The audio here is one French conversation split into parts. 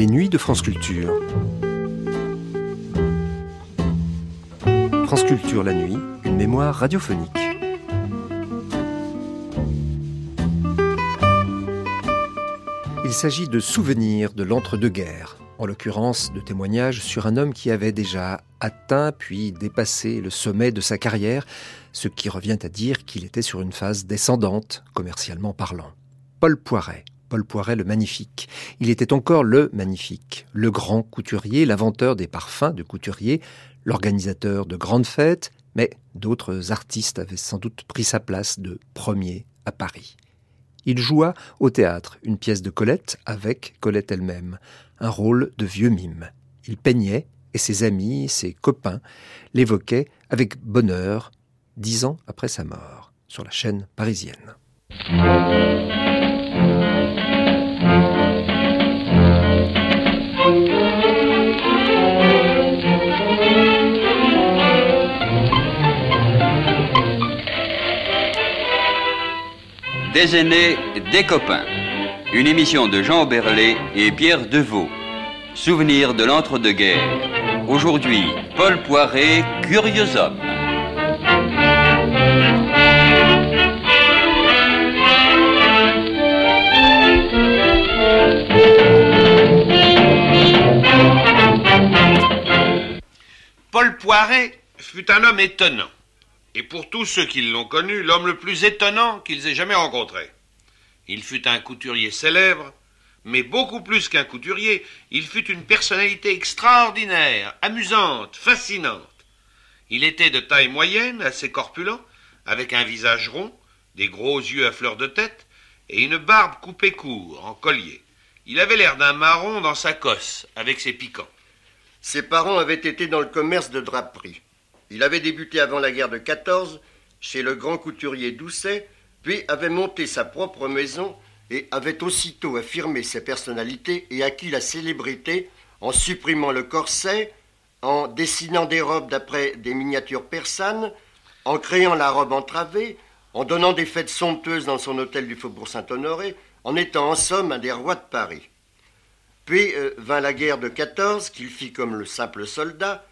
Les nuits de France Culture. France Culture la nuit, une mémoire radiophonique. Il s'agit de souvenirs de l'entre-deux-guerres, en l'occurrence de témoignages sur un homme qui avait déjà atteint puis dépassé le sommet de sa carrière, ce qui revient à dire qu'il était sur une phase descendante, commercialement parlant. Paul Poiret. Paul Poiret le magnifique. Il était encore le magnifique, le grand couturier, l'inventeur des parfums de couturier, l'organisateur de grandes fêtes, mais d'autres artistes avaient sans doute pris sa place de premier à Paris. Il joua au théâtre une pièce de Colette avec Colette elle-même, un rôle de vieux mime. Il peignait et ses amis, ses copains l'évoquaient avec bonheur dix ans après sa mort sur la chaîne parisienne. Aînés, des copains. Une émission de Jean Berlet et Pierre Deveau. Souvenir de l'entre-deux-guerres. Aujourd'hui, Paul Poiret, curieux homme. Paul Poiret fut un homme étonnant. Et pour tous ceux qui l'ont connu, l'homme le plus étonnant qu'ils aient jamais rencontré. Il fut un couturier célèbre, mais beaucoup plus qu'un couturier, il fut une personnalité extraordinaire, amusante, fascinante. Il était de taille moyenne, assez corpulent, avec un visage rond, des gros yeux à fleur de tête, et une barbe coupée court, en collier. Il avait l'air d'un marron dans sa cosse, avec ses piquants. Ses parents avaient été dans le commerce de draperie. Il avait débuté avant la guerre de 14 chez le grand couturier Doucet, puis avait monté sa propre maison et avait aussitôt affirmé sa personnalité et acquis la célébrité en supprimant le corset, en dessinant des robes d'après des miniatures persanes, en créant la robe entravée, en donnant des fêtes somptueuses dans son hôtel du Faubourg Saint-Honoré, en étant en somme un des rois de Paris. Puis euh, vint la guerre de 14 qu'il fit comme le simple soldat,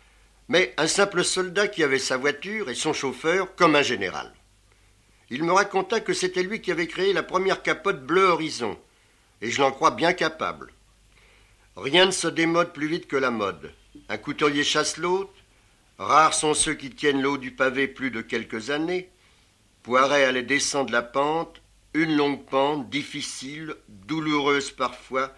mais un simple soldat qui avait sa voiture et son chauffeur comme un général. Il me raconta que c'était lui qui avait créé la première capote bleu horizon, et je l'en crois bien capable. Rien ne se démode plus vite que la mode. Un couturier chasse l'autre, rares sont ceux qui tiennent l'eau du pavé plus de quelques années. Poiret allait descendre la pente, une longue pente, difficile, douloureuse parfois,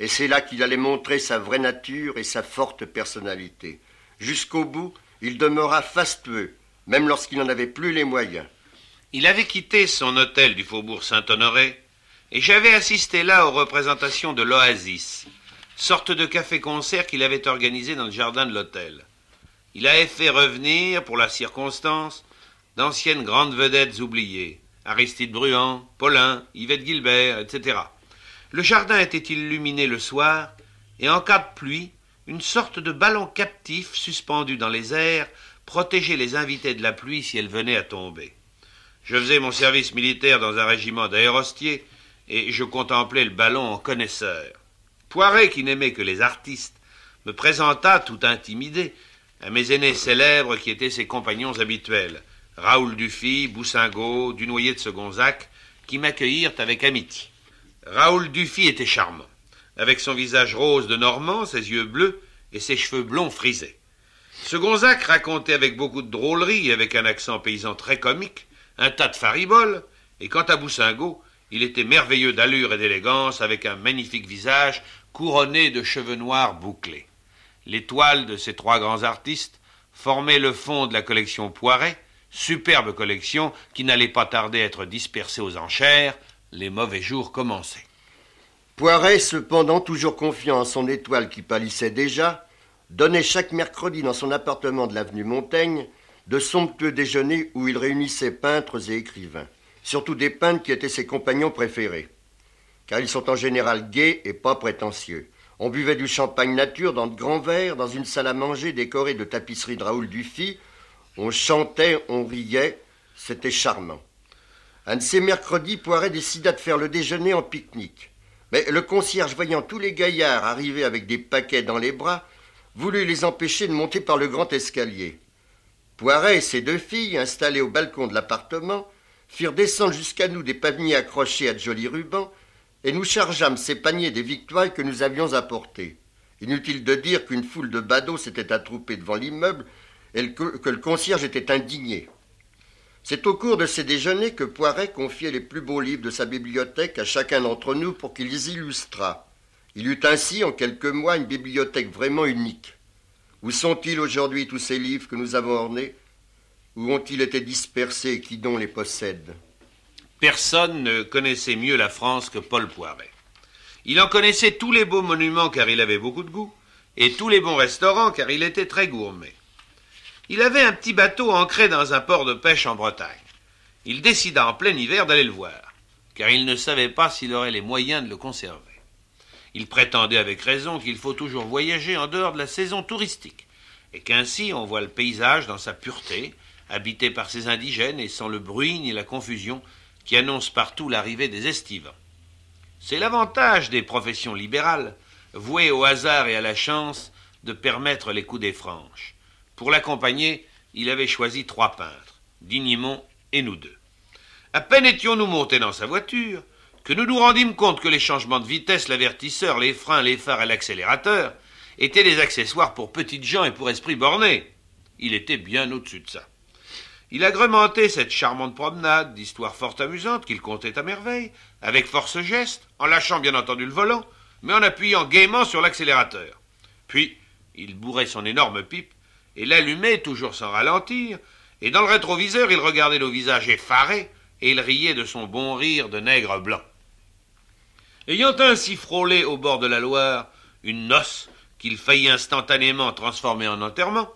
et c'est là qu'il allait montrer sa vraie nature et sa forte personnalité. Jusqu'au bout, il demeura fastueux, même lorsqu'il n'en avait plus les moyens. Il avait quitté son hôtel du Faubourg Saint-Honoré, et j'avais assisté là aux représentations de l'Oasis, sorte de café-concert qu'il avait organisé dans le jardin de l'hôtel. Il avait fait revenir, pour la circonstance, d'anciennes grandes vedettes oubliées, Aristide Bruand, Paulin, Yvette Gilbert, etc. Le jardin était illuminé le soir, et en cas de pluie, une sorte de ballon captif suspendu dans les airs protégeait les invités de la pluie si elle venait à tomber. Je faisais mon service militaire dans un régiment d'aérostiers, et je contemplais le ballon en connaisseur. Poiret, qui n'aimait que les artistes, me présenta, tout intimidé, à mes aînés célèbres qui étaient ses compagnons habituels, Raoul Dufy, Boussingault, Dunoyer de Segonzac, qui m'accueillirent avec amitié. Raoul Dufy était charmant, avec son visage rose de Normand, ses yeux bleus et ses cheveux blonds frisés. Segonzac racontait avec beaucoup de drôlerie et avec un accent paysan très comique un tas de fariboles, et quant à Boussingault, il était merveilleux d'allure et d'élégance, avec un magnifique visage couronné de cheveux noirs bouclés. Les toiles de ces trois grands artistes formaient le fond de la collection Poiret, Superbe collection qui n'allait pas tarder à être dispersée aux enchères. Les mauvais jours commençaient. Poiret, cependant, toujours confiant en son étoile qui pâlissait déjà, donnait chaque mercredi dans son appartement de l'avenue Montaigne de somptueux déjeuners où il réunissait peintres et écrivains, surtout des peintres qui étaient ses compagnons préférés, car ils sont en général gais et pas prétentieux. On buvait du champagne nature dans de grands verres, dans une salle à manger décorée de tapisseries de Raoul Dufy. On chantait, on riait, c'était charmant. Un de ces mercredis, Poiret décida de faire le déjeuner en pique-nique. Mais le concierge, voyant tous les gaillards arriver avec des paquets dans les bras, voulut les empêcher de monter par le grand escalier. Poiret et ses deux filles, installées au balcon de l'appartement, firent descendre jusqu'à nous des paniers accrochés à de jolis rubans, et nous chargeâmes ces paniers des victoires que nous avions apportés. Inutile de dire qu'une foule de badauds s'était attroupée devant l'immeuble et que, le concierge était indigné. C'est au cours de ces déjeuners que Poiret confiait les plus beaux livres de sa bibliothèque à chacun d'entre nous pour qu'il les illustrât. Il eut ainsi en quelques mois une bibliothèque vraiment unique. Où sont-ils aujourd'hui tous ces livres que nous avons ornés? Où ont-ils été dispersés et qui donc les possède? Personne ne connaissait mieux la France que Paul Poiret. Il en connaissait tous les beaux monuments car il avait beaucoup de goût, et tous les bons restaurants car il était très gourmet. Il avait un petit bateau ancré dans un port de pêche en Bretagne. Il décida en plein hiver d'aller le voir, car il ne savait pas s'il aurait les moyens de le conserver. Il prétendait avec raison qu'il faut toujours voyager en dehors de la saison touristique, et qu'ainsi on voit le paysage dans sa pureté, habité par ses indigènes et sans le bruit ni la confusion qui annoncent partout l'arrivée des estivants. C'est l'avantage des professions libérales, vouées au hasard et à la chance de permettre les coups des franches. Pour l'accompagner, il avait choisi trois peintres, Dignimont et nous deux. À peine étions-nous montés dans sa voiture que nous nous rendîmes compte que les changements de vitesse, l'avertisseur, les freins, les phares et l'accélérateur étaient des accessoires pour petites gens et pour esprits bornés. Il était bien au-dessus de ça. Il agrémentait cette charmante promenade d'histoires fort amusantes qu'il contait à merveille, avec force geste, en lâchant bien entendu le volant, mais en appuyant gaiement sur l'accélérateur. Puis, il bourrait son énorme pipe et l'allumait toujours sans ralentir, et dans le rétroviseur il regardait nos visages effarés, et il riait de son bon rire de nègre blanc. Ayant ainsi frôlé au bord de la Loire une noce qu'il faillit instantanément transformer en enterrement,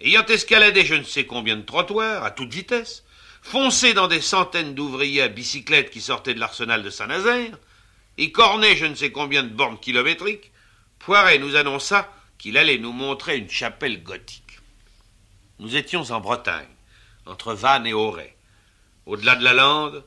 ayant escaladé je ne sais combien de trottoirs à toute vitesse, foncé dans des centaines d'ouvriers à bicyclette qui sortaient de l'arsenal de Saint-Nazaire, et corné je ne sais combien de bornes kilométriques, Poiret nous annonça qu'il allait nous montrer une chapelle gothique. Nous étions en Bretagne, entre Vannes et Auray. Au-delà de la lande,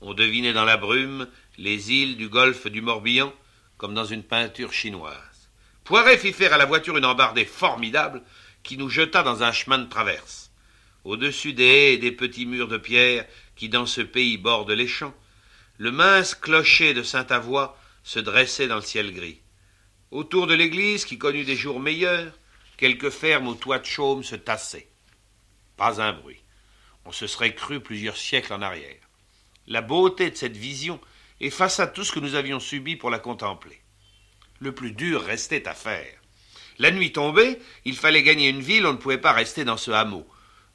on devinait dans la brume les îles du golfe du Morbihan, comme dans une peinture chinoise. Poiret fit faire à la voiture une embardée formidable qui nous jeta dans un chemin de traverse. Au-dessus des haies et des petits murs de pierre qui dans ce pays bordent les champs, le mince clocher de Saint-Avoie se dressait dans le ciel gris. Autour de l'église, qui connut des jours meilleurs, quelques fermes aux toits de chaume se tassaient. Un bruit. On se serait cru plusieurs siècles en arrière. La beauté de cette vision effaça tout ce que nous avions subi pour la contempler. Le plus dur restait à faire. La nuit tombée, il fallait gagner une ville, on ne pouvait pas rester dans ce hameau.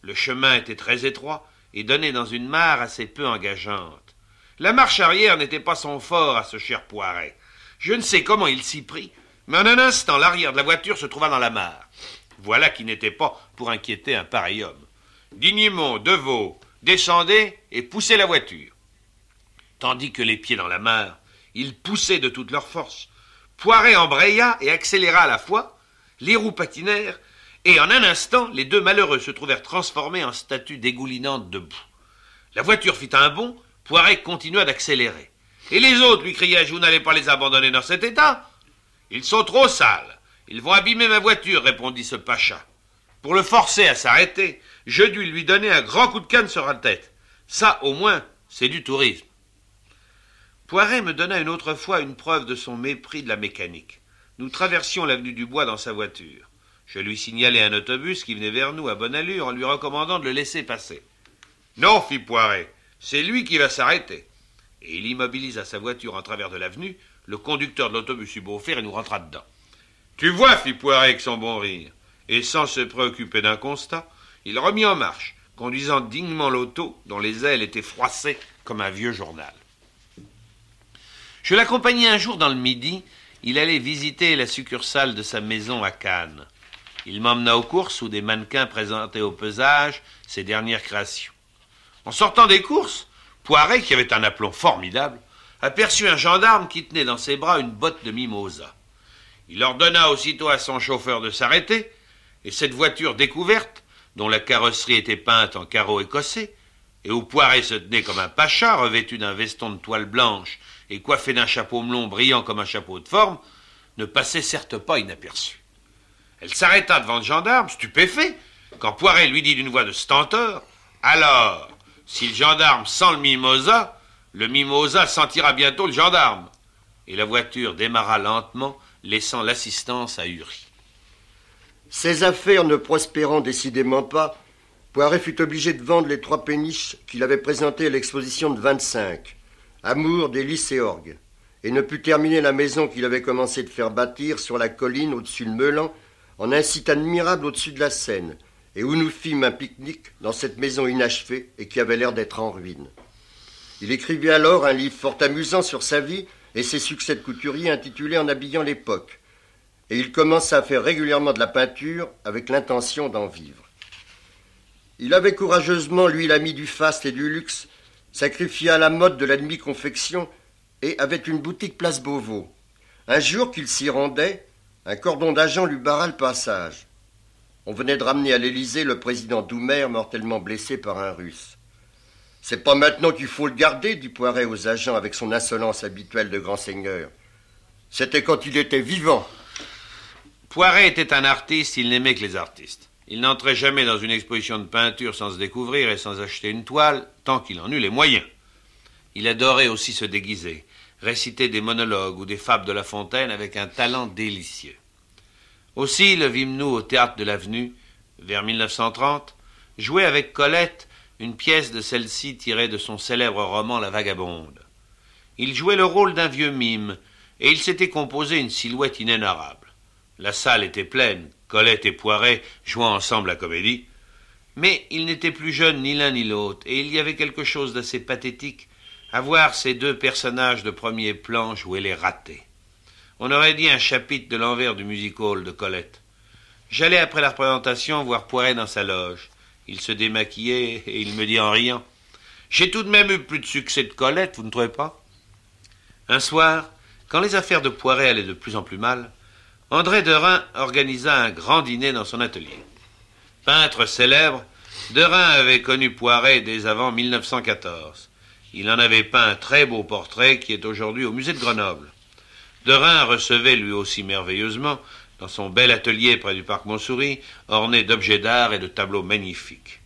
Le chemin était très étroit et donnait dans une mare assez peu engageante. La marche arrière n'était pas son fort à ce cher Poiret. Je ne sais comment il s'y prit, mais en un instant l'arrière de la voiture se trouva dans la mare. Voilà qui n'était pas pour inquiéter un pareil homme. Dignimont, Deveau, descendez et poussez la voiture. Tandis que les pieds dans la mare, ils poussaient de toute leur force. Poiret embraya et accéléra à la fois, les roues patinèrent, et en un instant, les deux malheureux se trouvèrent transformés en statues dégoulinantes de boue. La voiture fit un bond, Poiret continua d'accélérer. Et les autres, lui criai-je, vous n'allez pas les abandonner dans cet état? Ils sont trop sales. Ils vont abîmer ma voiture, répondit ce pacha. Pour le forcer à s'arrêter, je dus lui donner un grand coup de canne sur la tête. Ça, au moins, c'est du tourisme. Poiret me donna une autre fois une preuve de son mépris de la mécanique. Nous traversions l'avenue du Bois dans sa voiture. Je lui signalai un autobus qui venait vers nous à bonne allure en lui recommandant de le laisser passer. Non, fit Poiret, c'est lui qui va s'arrêter. Et il immobilisa sa voiture en travers de l'avenue. Le conducteur de l'autobus eut beau faire et nous rentra dedans. Tu vois, fit Poiret avec son bon rire. Et sans se préoccuper d'un constat, il remit en marche, conduisant dignement l'auto dont les ailes étaient froissées comme un vieux journal. Je l'accompagnai un jour dans le midi, il allait visiter la succursale de sa maison à Cannes. Il m'emmena aux courses où des mannequins présentaient au pesage ses dernières créations. En sortant des courses, Poiret, qui avait un aplomb formidable, aperçut un gendarme qui tenait dans ses bras une botte de mimosa. Il ordonna aussitôt à son chauffeur de s'arrêter, et cette voiture découverte, dont la carrosserie était peinte en carreaux écossais, et où Poiret se tenait comme un pacha revêtu d'un veston de toile blanche et coiffé d'un chapeau melon brillant comme un chapeau de forme, ne passait certes pas inaperçue. Elle s'arrêta devant le gendarme, stupéfait, quand Poiret lui dit d'une voix de stentor Alors, si le gendarme sent le mimosa, le mimosa sentira bientôt le gendarme. Et la voiture démarra lentement, laissant l'assistance à Uri. Ses affaires ne prospérant décidément pas, Poiret fut obligé de vendre les trois péniches qu'il avait présentées à l'exposition de 25, Amour, délices et orgue, et ne put terminer la maison qu'il avait commencé de faire bâtir sur la colline au-dessus de Meulan, en un site admirable au-dessus de la Seine, et où nous fîmes un pique-nique dans cette maison inachevée et qui avait l'air d'être en ruine. Il écrivit alors un livre fort amusant sur sa vie et ses succès de couturier intitulé En habillant l'époque, et il commença à faire régulièrement de la peinture avec l'intention d'en vivre. Il avait courageusement, lui l'ami du faste et du luxe, sacrifié à la mode de la demi-confection et avait une boutique place Beauvau. Un jour qu'il s'y rendait, un cordon d'agents lui barra le passage. On venait de ramener à l'Élysée le président Doumer mortellement blessé par un russe. C'est pas maintenant qu'il faut le garder, dit Poiret aux agents avec son insolence habituelle de grand seigneur. C'était quand il était vivant. Poiret était un artiste, il n'aimait que les artistes. Il n'entrait jamais dans une exposition de peinture sans se découvrir et sans acheter une toile, tant qu'il en eut les moyens. Il adorait aussi se déguiser, réciter des monologues ou des fables de La Fontaine avec un talent délicieux. Aussi le vîmes-nous au théâtre de l'Avenue, vers 1930, jouer avec Colette une pièce de celle-ci tirée de son célèbre roman La Vagabonde. Il jouait le rôle d'un vieux mime, et il s'était composé une silhouette inénarrable. La salle était pleine, Colette et Poiret jouant ensemble la comédie, mais ils n'étaient plus jeunes ni l'un ni l'autre, et il y avait quelque chose d'assez pathétique à voir ces deux personnages de premier plan jouer les ratés. On aurait dit un chapitre de l'envers du music hall de Colette. J'allais après la représentation voir Poiret dans sa loge. Il se démaquillait et il me dit en riant J'ai tout de même eu plus de succès de Colette, vous ne trouvez pas Un soir, quand les affaires de Poiret allaient de plus en plus mal, André Derain organisa un grand dîner dans son atelier. Peintre célèbre, Derain avait connu Poiret dès avant 1914. Il en avait peint un très beau portrait qui est aujourd'hui au musée de Grenoble. Derain recevait lui aussi merveilleusement, dans son bel atelier près du parc Montsouris, orné d'objets d'art et de tableaux magnifiques.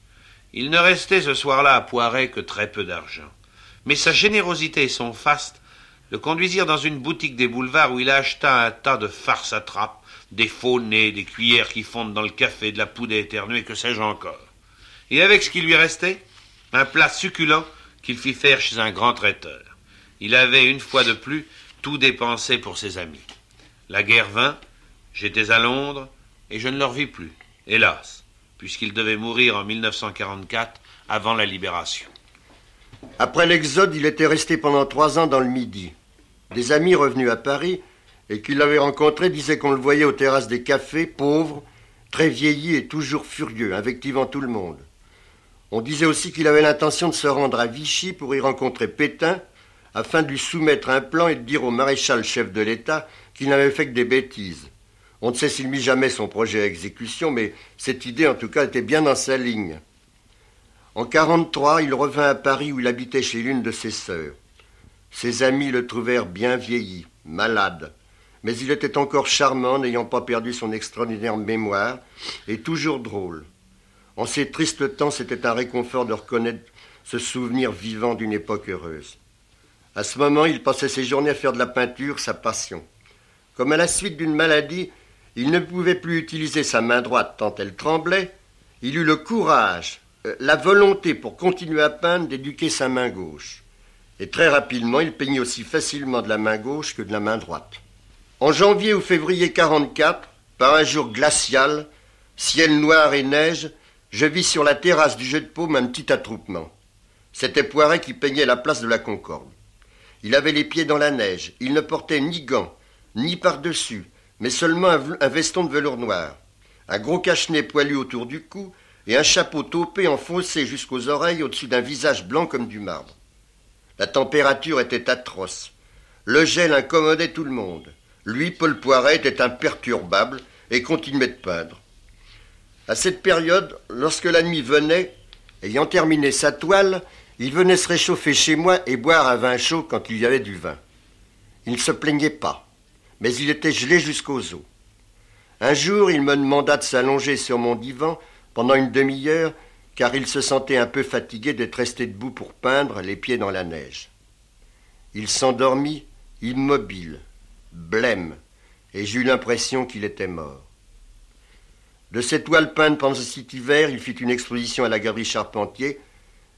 Il ne restait ce soir-là à Poiret que très peu d'argent. Mais sa générosité et son faste le conduisirent dans une boutique des boulevards où il acheta un tas de farces à trappe, des faux nez, des cuillères qui fondent dans le café, de la poudre éternuée, que sais-je encore. Et avec ce qui lui restait, un plat succulent qu'il fit faire chez un grand traiteur. Il avait, une fois de plus, tout dépensé pour ses amis. La guerre vint, j'étais à Londres, et je ne le revis plus, hélas, puisqu'il devait mourir en 1944, avant la libération. Après l'exode, il était resté pendant trois ans dans le Midi. Des amis revenus à Paris et qui l'avaient rencontré disaient qu'on le voyait aux terrasses des cafés, pauvre, très vieilli et toujours furieux, invectivant tout le monde. On disait aussi qu'il avait l'intention de se rendre à Vichy pour y rencontrer Pétain, afin de lui soumettre un plan et de dire au maréchal chef de l'État qu'il n'avait fait que des bêtises. On ne sait s'il mit jamais son projet à exécution, mais cette idée en tout cas était bien dans sa ligne. En 43, il revint à Paris où il habitait chez l'une de ses sœurs. Ses amis le trouvèrent bien vieilli, malade, mais il était encore charmant, n'ayant pas perdu son extraordinaire mémoire, et toujours drôle. En ces tristes temps, c'était un réconfort de reconnaître ce souvenir vivant d'une époque heureuse. À ce moment, il passait ses journées à faire de la peinture, sa passion. Comme à la suite d'une maladie, il ne pouvait plus utiliser sa main droite tant elle tremblait, il eut le courage, euh, la volonté pour continuer à peindre d'éduquer sa main gauche. Et très rapidement, il peignit aussi facilement de la main gauche que de la main droite. En janvier ou février 44, par un jour glacial, ciel noir et neige, je vis sur la terrasse du jeu de paume un petit attroupement. C'était Poiret qui peignait la place de la Concorde. Il avait les pieds dans la neige, il ne portait ni gants, ni par-dessus, mais seulement un, veston de velours noir, un gros cache-nez poilu autour du cou et un chapeau taupé enfoncé jusqu'aux oreilles au-dessus d'un visage blanc comme du marbre. La température était atroce. Le gel incommodait tout le monde. Lui, Paul Poiret, était imperturbable et continuait de peindre. À cette période, lorsque la nuit venait, ayant terminé sa toile, il venait se réchauffer chez moi et boire un vin chaud quand il y avait du vin. Il ne se plaignait pas, mais il était gelé jusqu'aux os. Un jour, il me demanda de s'allonger sur mon divan pendant une demi-heure, car il se sentait un peu fatigué d'être resté debout pour peindre, les pieds dans la neige. Il s'endormit, immobile, blême, et j'eus l'impression qu'il était mort. De cette toile peinte pendant cet hiver, il fit une exposition à la galerie Charpentier,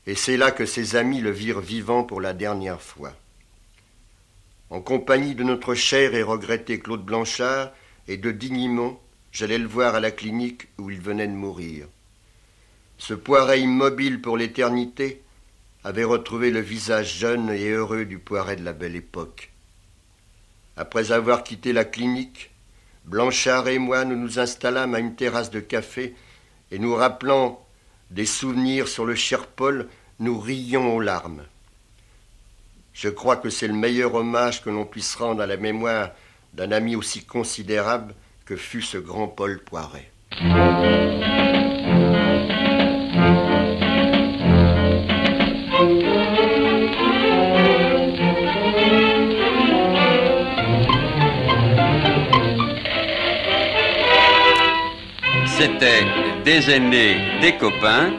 et c'est là que ses amis le virent vivant pour la dernière fois. En compagnie de notre cher et regretté Claude Blanchard et de Dignimont, j'allais le voir à la clinique où il venait de mourir. Ce poiret immobile pour l'éternité avait retrouvé le visage jeune et heureux du poiret de la belle époque. Après avoir quitté la clinique, Blanchard et moi nous nous installâmes à une terrasse de café et nous rappelant des souvenirs sur le cher Paul, nous rions aux larmes. Je crois que c'est le meilleur hommage que l'on puisse rendre à la mémoire d'un ami aussi considérable que fut ce grand Paul Poiret. C'était Des aînés, des copains,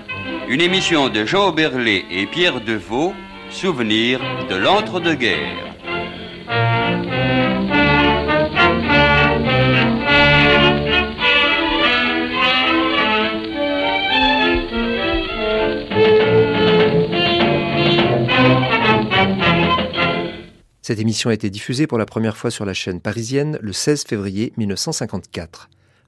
une émission de Jean Oberlé et Pierre Deveau, souvenir de l'entre-deux-guerres. Cette émission a été diffusée pour la première fois sur la chaîne parisienne le 16 février 1954.